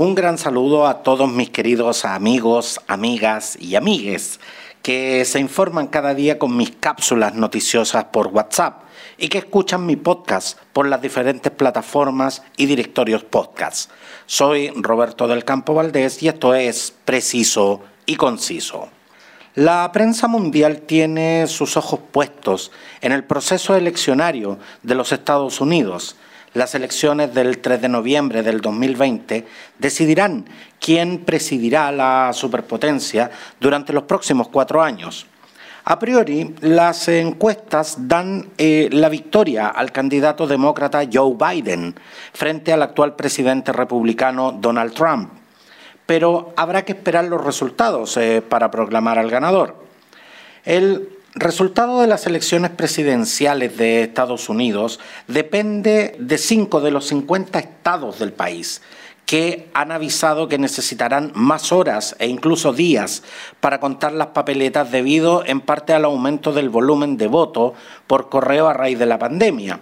Un gran saludo a todos mis queridos amigos, amigas y amigues que se informan cada día con mis cápsulas noticiosas por WhatsApp y que escuchan mi podcast por las diferentes plataformas y directorios podcast. Soy Roberto del Campo Valdés y esto es Preciso y Conciso. La prensa mundial tiene sus ojos puestos en el proceso eleccionario de los Estados Unidos las elecciones del 3 de noviembre del 2020 decidirán quién presidirá la superpotencia durante los próximos cuatro años. A priori, las encuestas dan eh, la victoria al candidato demócrata Joe Biden frente al actual presidente republicano Donald Trump. Pero habrá que esperar los resultados eh, para proclamar al ganador. El resultado de las elecciones presidenciales de Estados Unidos depende de cinco de los 50 estados del país que han avisado que necesitarán más horas e incluso días para contar las papeletas debido en parte al aumento del volumen de voto por correo a raíz de la pandemia.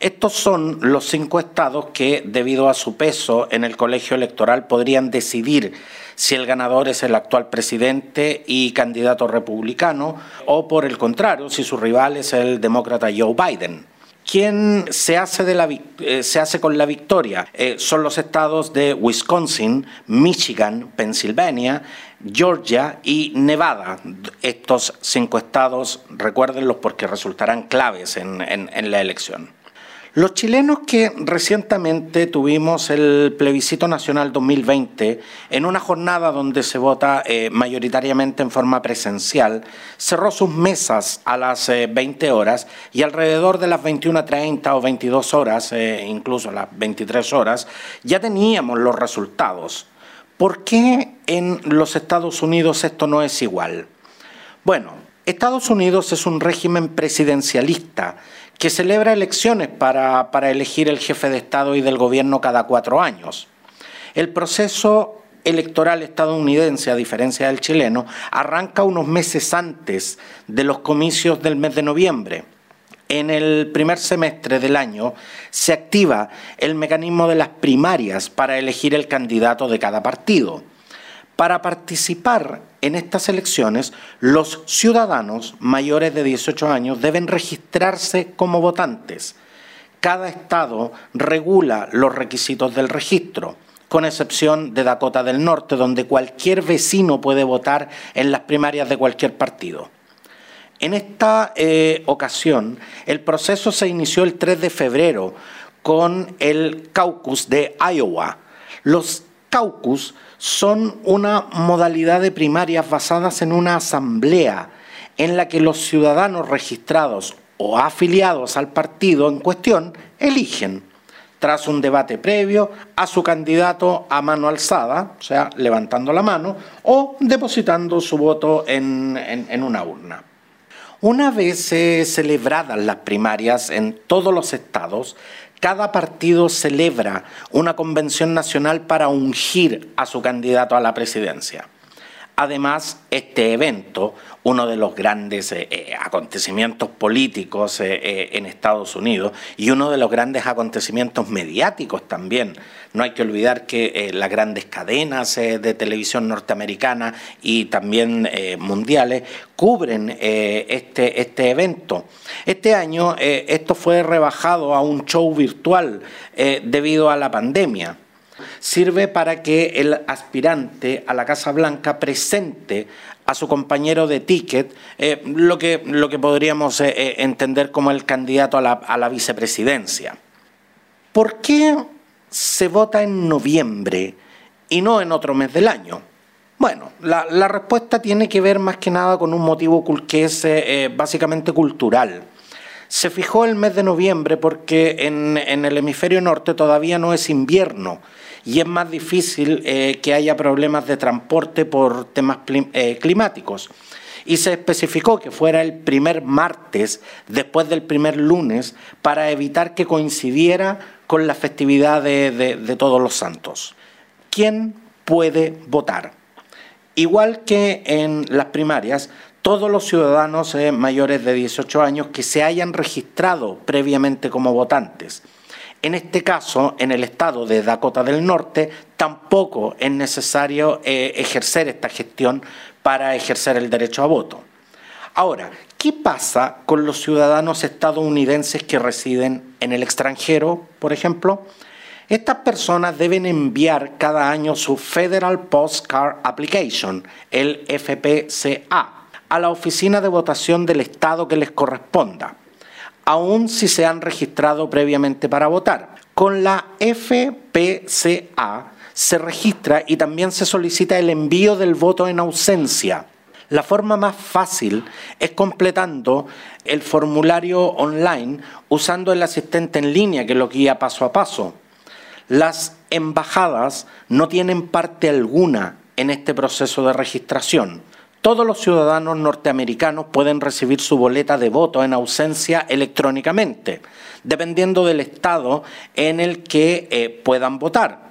Estos son los cinco estados que, debido a su peso en el colegio electoral, podrían decidir si el ganador es el actual presidente y candidato republicano o, por el contrario, si su rival es el demócrata Joe Biden. ¿Quién se hace, de la, eh, se hace con la victoria? Eh, son los estados de Wisconsin, Michigan, Pensilvania, Georgia y Nevada. Estos cinco estados, recuérdenlos porque resultarán claves en la elección. Los chilenos que recientemente tuvimos el plebiscito nacional 2020, en una jornada donde se vota eh, mayoritariamente en forma presencial, cerró sus mesas a las 20 eh, horas y alrededor de las 21.30 o 22 horas, eh, incluso las 23 horas, ya teníamos los resultados. ¿Por qué en los Estados Unidos esto no es igual? Bueno, Estados Unidos es un régimen presidencialista que celebra elecciones para, elegir el jefe de Estado y del gobierno cada cuatro años. El proceso electoral estadounidense, a diferencia del chileno, arranca unos meses antes de los comicios del mes de noviembre. En el primer semestre del año se activa el mecanismo de las primarias para elegir el candidato de cada partido. Para participar en estas elecciones, los ciudadanos mayores de 18 años deben registrarse como votantes. Cada estado regula los requisitos del registro, con excepción de Dakota del Norte, donde cualquier vecino puede votar en las primarias de cualquier partido. En esta eh, ocasión, el proceso se inició el 3 de febrero con el caucus de Iowa. Los caucus son una modalidad de primarias basadas en una asamblea en la que los ciudadanos registrados o afiliados al partido en cuestión eligen, tras un debate previo, a su candidato a mano alzada, o sea, levantando la mano, o depositando su voto en, una urna. Una vez celebradas las primarias en todos los estados, cada partido celebra una convención nacional para ungir a su candidato a la presidencia. Además, este evento, uno de los grandes eh, eh, acontecimientos políticos eh, en Estados Unidos y uno de los grandes acontecimientos mediáticos también. No hay que olvidar que las grandes cadenas de televisión norteamericana y también mundiales cubren este, este evento. Este año esto fue rebajado a un show virtual debido a la pandemia sirve para que el aspirante a la Casa Blanca presente a su compañero de ticket eh, lo, que, lo que podríamos eh, eh, entender como el candidato a la, vicepresidencia. ¿Por qué se vota en noviembre y no en otro mes del año? Bueno, la, respuesta tiene que ver más que nada con un motivo que es básicamente cultural. Se fijó el mes de noviembre porque en, en el hemisferio norte todavía no es invierno y es más difícil eh, que haya problemas de transporte por temas eh, climáticos. Y se especificó que fuera el primer martes después del primer lunes para evitar que coincidiera con la festividad de, todos los santos. ¿Quién puede votar? Igual que en las primarias, todos los ciudadanos eh, mayores de 18 años que se hayan registrado previamente como votantes En este caso, en el estado de Dakota del Norte, tampoco es necesario eh, ejercer esta gestión para ejercer el derecho a voto. Ahora, ¿qué pasa con los ciudadanos estadounidenses que residen en el extranjero, por ejemplo? Estas personas deben enviar cada año su Federal Postcard Application, el FPCA, a la oficina de votación del estado que les corresponda, aun si se han registrado previamente para votar. Con la FPCA se registra y también se solicita el envío del voto en ausencia. La forma más fácil es completando el formulario online usando el asistente en línea que lo guía paso a paso. Las embajadas no tienen parte alguna en este proceso de registración. Todos los ciudadanos norteamericanos pueden recibir su boleta de voto en ausencia electrónicamente, dependiendo del estado en el que eh, puedan votar.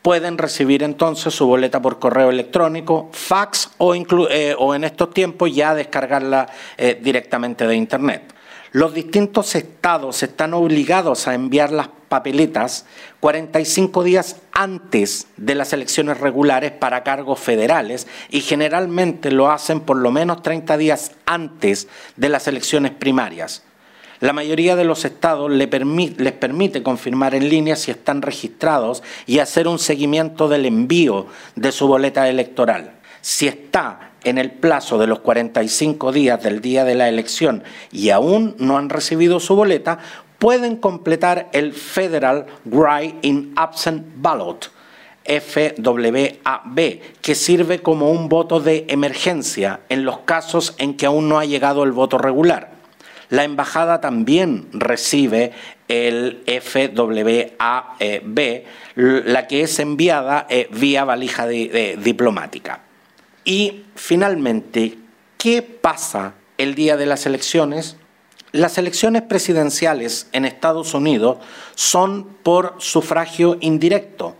Pueden recibir entonces su boleta por correo electrónico, fax o, eh, en estos tiempos ya descargarla eh, directamente de Internet. Los distintos estados están obligados a enviar las papeletas 45 días antes de las elecciones regulares para cargos federales y generalmente lo hacen por lo menos 30 días antes de las elecciones primarias. La mayoría de los estados les permite confirmar en línea si están registrados y hacer un seguimiento del envío de su boleta electoral. Si está en el plazo de los 45 días del día de la elección y aún no han recibido su boleta, pueden completar el Federal Write in Absent Ballot, FWAB, que sirve como un voto de emergencia en los casos en que aún no ha llegado el voto regular. La embajada también recibe el FWAB, la que es enviada eh, vía valija diplomática. Y finalmente, ¿qué pasa el día de las elecciones? Las elecciones presidenciales en Estados Unidos son por sufragio indirecto.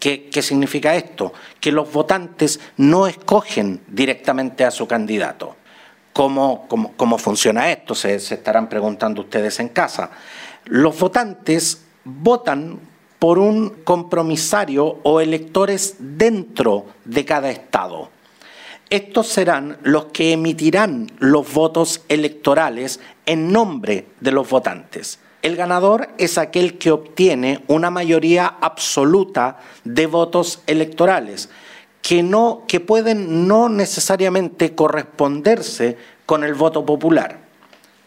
¿Qué, significa esto? Que los votantes no escogen directamente a su candidato. ¿Cómo, funciona esto? Se, se estarán preguntando ustedes en casa. Los votantes votan por un compromisario o electores dentro de cada estado. Estos serán los que emitirán los votos electorales en nombre de los votantes. El ganador es aquel que obtiene una mayoría absoluta de votos electorales, que, no, que pueden no necesariamente corresponderse con el voto popular.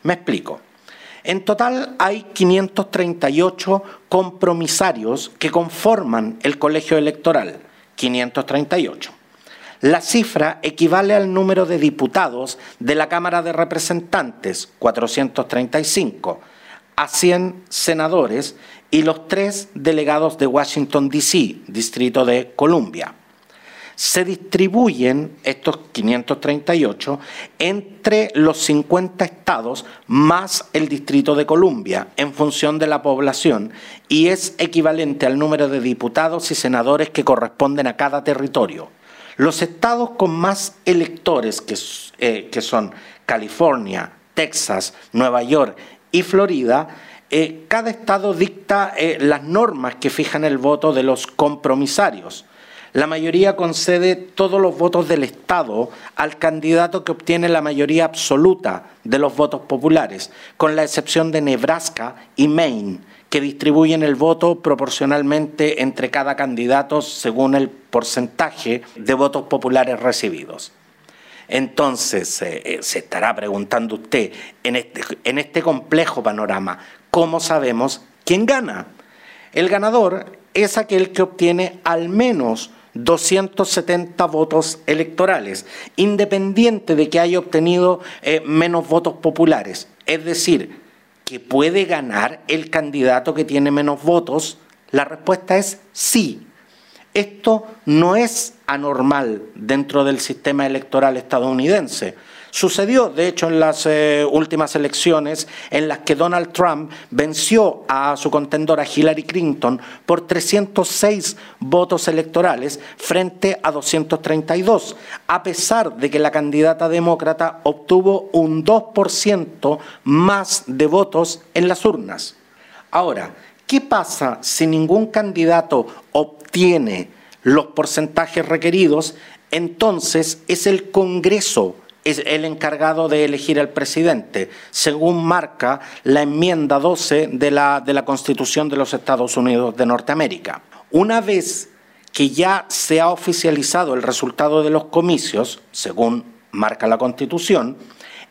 Me explico. En total hay 538 compromisarios que conforman el colegio electoral. 538. La cifra equivale al número de diputados de la Cámara de Representantes, 435, a 100 senadores y los tres delegados de Washington, D.C., Distrito de Columbia. Se distribuyen estos 538 entre los 50 estados más el Distrito de Columbia en función de la población y es equivalente al número de diputados y senadores que corresponden a cada territorio. Los estados con más electores, eh, que, son California, Texas, Nueva York y Florida, eh, cada estado dicta eh, las normas que fijan el voto de los compromisarios. La mayoría concede todos los votos del Estado al candidato que obtiene la mayoría absoluta de los votos populares, con la excepción de Nebraska y Maine, que distribuyen el voto proporcionalmente entre cada candidato según el porcentaje de votos populares recibidos. Entonces, eh, eh, se estará preguntando usted, en este, en este complejo panorama, ¿cómo sabemos quién gana? El ganador es aquel que obtiene al menos 270 votos electorales, independiente de que haya obtenido eh, menos votos populares. Es decir, que puede ganar el candidato que tiene menos votos? La respuesta es sí. Esto no es anormal dentro del sistema electoral estadounidense. Sucedió, de hecho, en las eh, últimas elecciones en las que Donald Trump venció a su contendora Hillary Clinton por 306 votos electorales frente a 232, a pesar de que la candidata demócrata obtuvo un 2% más de votos en las urnas. Ahora, ¿Qué pasa si ningún candidato obtiene los porcentajes requeridos? Entonces es el Congreso es el encargado de elegir al presidente, según marca la enmienda 12 de la, de la Constitución de los Estados Unidos de Norteamérica. Una vez que ya se ha oficializado el resultado de los comicios, según marca la Constitución,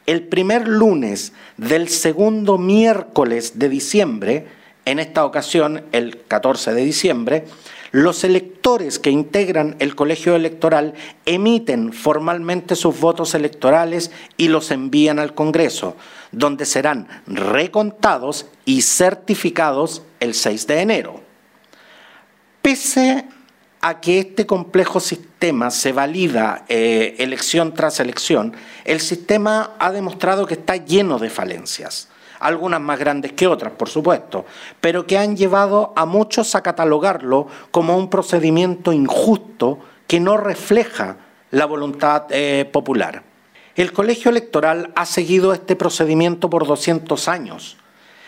el primer lunes del segundo miércoles de diciembre, en esta ocasión el 14 de diciembre, los electores que integran el colegio electoral emiten formalmente sus votos electorales y los envían al Congreso, donde serán recontados y certificados el 6 de enero. Pese a que este complejo sistema se valida eh, elección tras elección, el sistema ha demostrado que está lleno de falencias algunas más grandes que otras, por supuesto, pero que han llevado a muchos a catalogarlo como un procedimiento injusto que no refleja la voluntad eh, popular. El colegio electoral ha seguido este procedimiento por 200 años.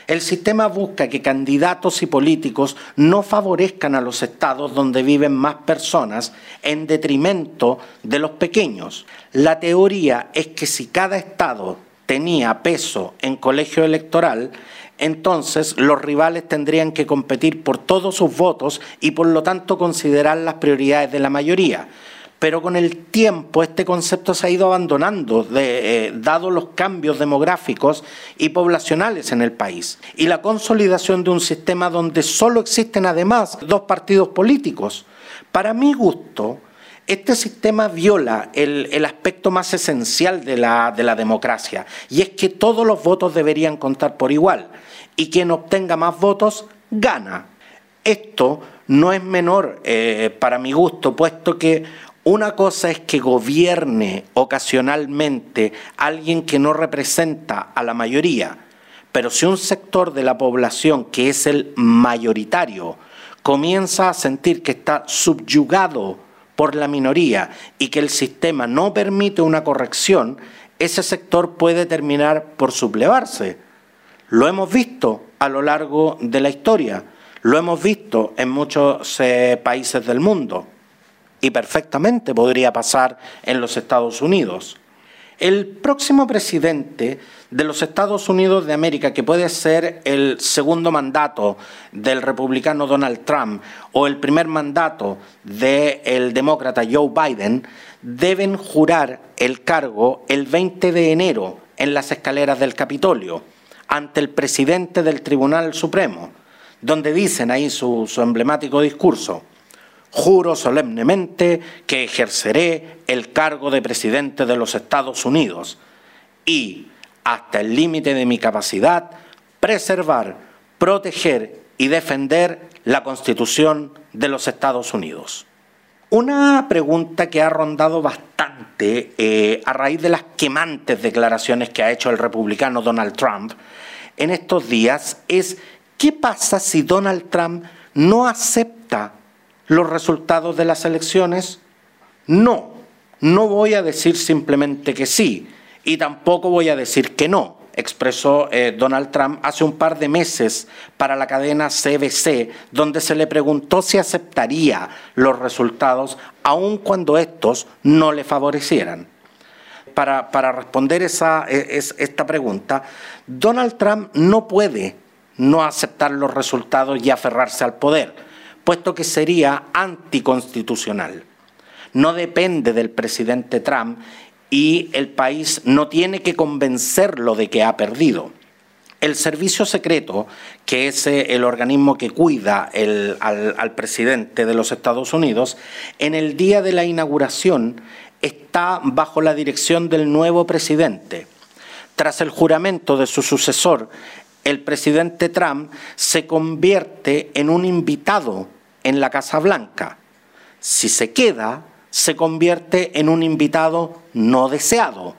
El sistema busca que candidatos y políticos no favorezcan a los estados donde viven más personas en detrimento de los pequeños. La teoría es que si cada estado tenía peso en colegio electoral, entonces los rivales tendrían que competir por todos sus votos y por lo tanto considerar las prioridades de la mayoría. Pero con el tiempo este concepto se ha ido abandonando, eh, dado los cambios demográficos y poblacionales en el país, y la consolidación de un sistema donde solo existen además dos partidos políticos. Para mi gusto, este sistema viola el, aspecto más esencial de la, democracia y es que todos los votos deberían contar por igual y quien obtenga más votos gana. Esto no es menor eh, para mi gusto, puesto que una cosa es que gobierne ocasionalmente alguien que no representa a la mayoría, pero si un sector de la población que es el mayoritario comienza a sentir que está subyugado por la minoría y que el sistema no permite una corrección, ese sector puede terminar por sublevarse. Lo hemos visto a lo largo de la historia, lo hemos visto en muchos eh, países del mundo y perfectamente podría pasar en los Estados Unidos. El próximo presidente de los Estados Unidos de América, que puede ser el segundo mandato del republicano Donald Trump o el primer mandato del demócrata Joe Biden, deben jurar el cargo el 20 de enero en las escaleras del Capitolio ante el presidente del Tribunal Supremo, donde dicen ahí su, su emblemático discurso juro solemnemente que ejerceré el cargo de presidente de los Estados Unidos y, hasta el límite de mi capacidad, preservar, proteger y defender la Constitución de los Estados Unidos. Una pregunta que ha rondado bastante eh, a raíz de las quemantes declaraciones que ha hecho el republicano Donald Trump en estos días es ¿qué pasa si Donald Trump no acepta los resultados de las elecciones? No, no voy a decir simplemente que sí y tampoco voy a decir que no, expresó eh, Donald Trump hace un par de meses para la cadena CBC, donde se le preguntó si aceptaría los resultados aun cuando estos no le favorecieran. Para, para responder esa, e, esta pregunta, Donald Trump no puede no aceptar los resultados y aferrarse al poder puesto que sería anticonstitucional. No depende del presidente Trump y el país no tiene que convencerlo de que ha perdido. El servicio secreto, que es eh, el organismo que cuida al, al presidente de los Estados Unidos, en el día de la inauguración está bajo la dirección del nuevo presidente. Tras el juramento de su sucesor, el presidente Trump se convierte en un invitado en la Casa Blanca. Si se queda, se convierte en un invitado no deseado.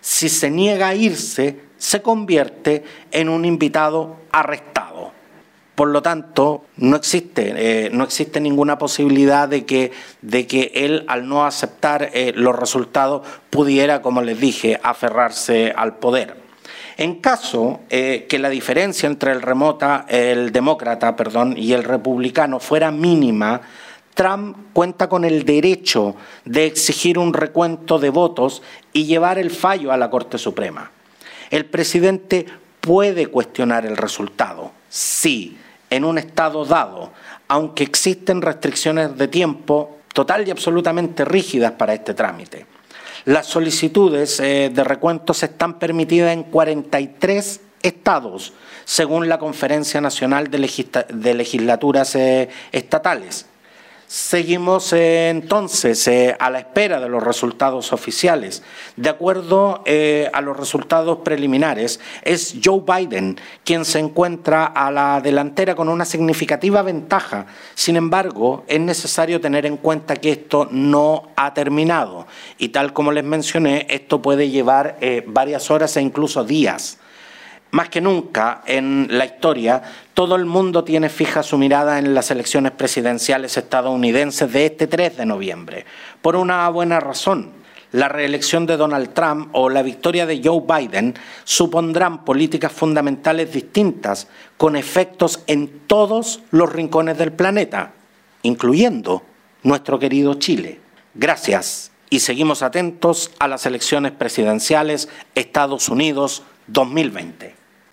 Si se niega a irse, se convierte en un invitado arrestado. Por lo tanto, no existe, eh, no existe ninguna posibilidad de que, de que él, al no aceptar eh, los resultados, pudiera, como les dije, aferrarse al poder. En caso eh, que la diferencia entre el, remota, el demócrata y el republicano fuera mínima, Trump cuenta con el derecho de exigir un recuento de votos y llevar el fallo a la Corte Suprema. El presidente puede cuestionar el resultado, sí, en un estado dado, aunque existen restricciones de tiempo total y absolutamente rígidas para este trámite. Las solicitudes eh, de recuentos están permitidas en 43 estados, según la Conferencia Nacional de, Legislaturas eh, Estatales. Seguimos eh, entonces eh, a la espera de los resultados oficiales. De acuerdo eh, a los resultados preliminares, es Joe Biden quien se encuentra a la delantera con una significativa ventaja. Sin embargo, es necesario tener en cuenta que esto no ha terminado y tal como les mencioné, esto puede llevar varias horas e incluso días. Más que nunca en la historia, todo el mundo tiene fija su mirada en las elecciones presidenciales estadounidenses de este 3 de noviembre, por una buena razón. La reelección de Donald Trump o la victoria de Joe Biden supondrán políticas fundamentales distintas con efectos en todos los rincones del planeta, incluyendo nuestro querido Chile. Gracias y seguimos atentos a las elecciones presidenciales Estados Unidos 2020.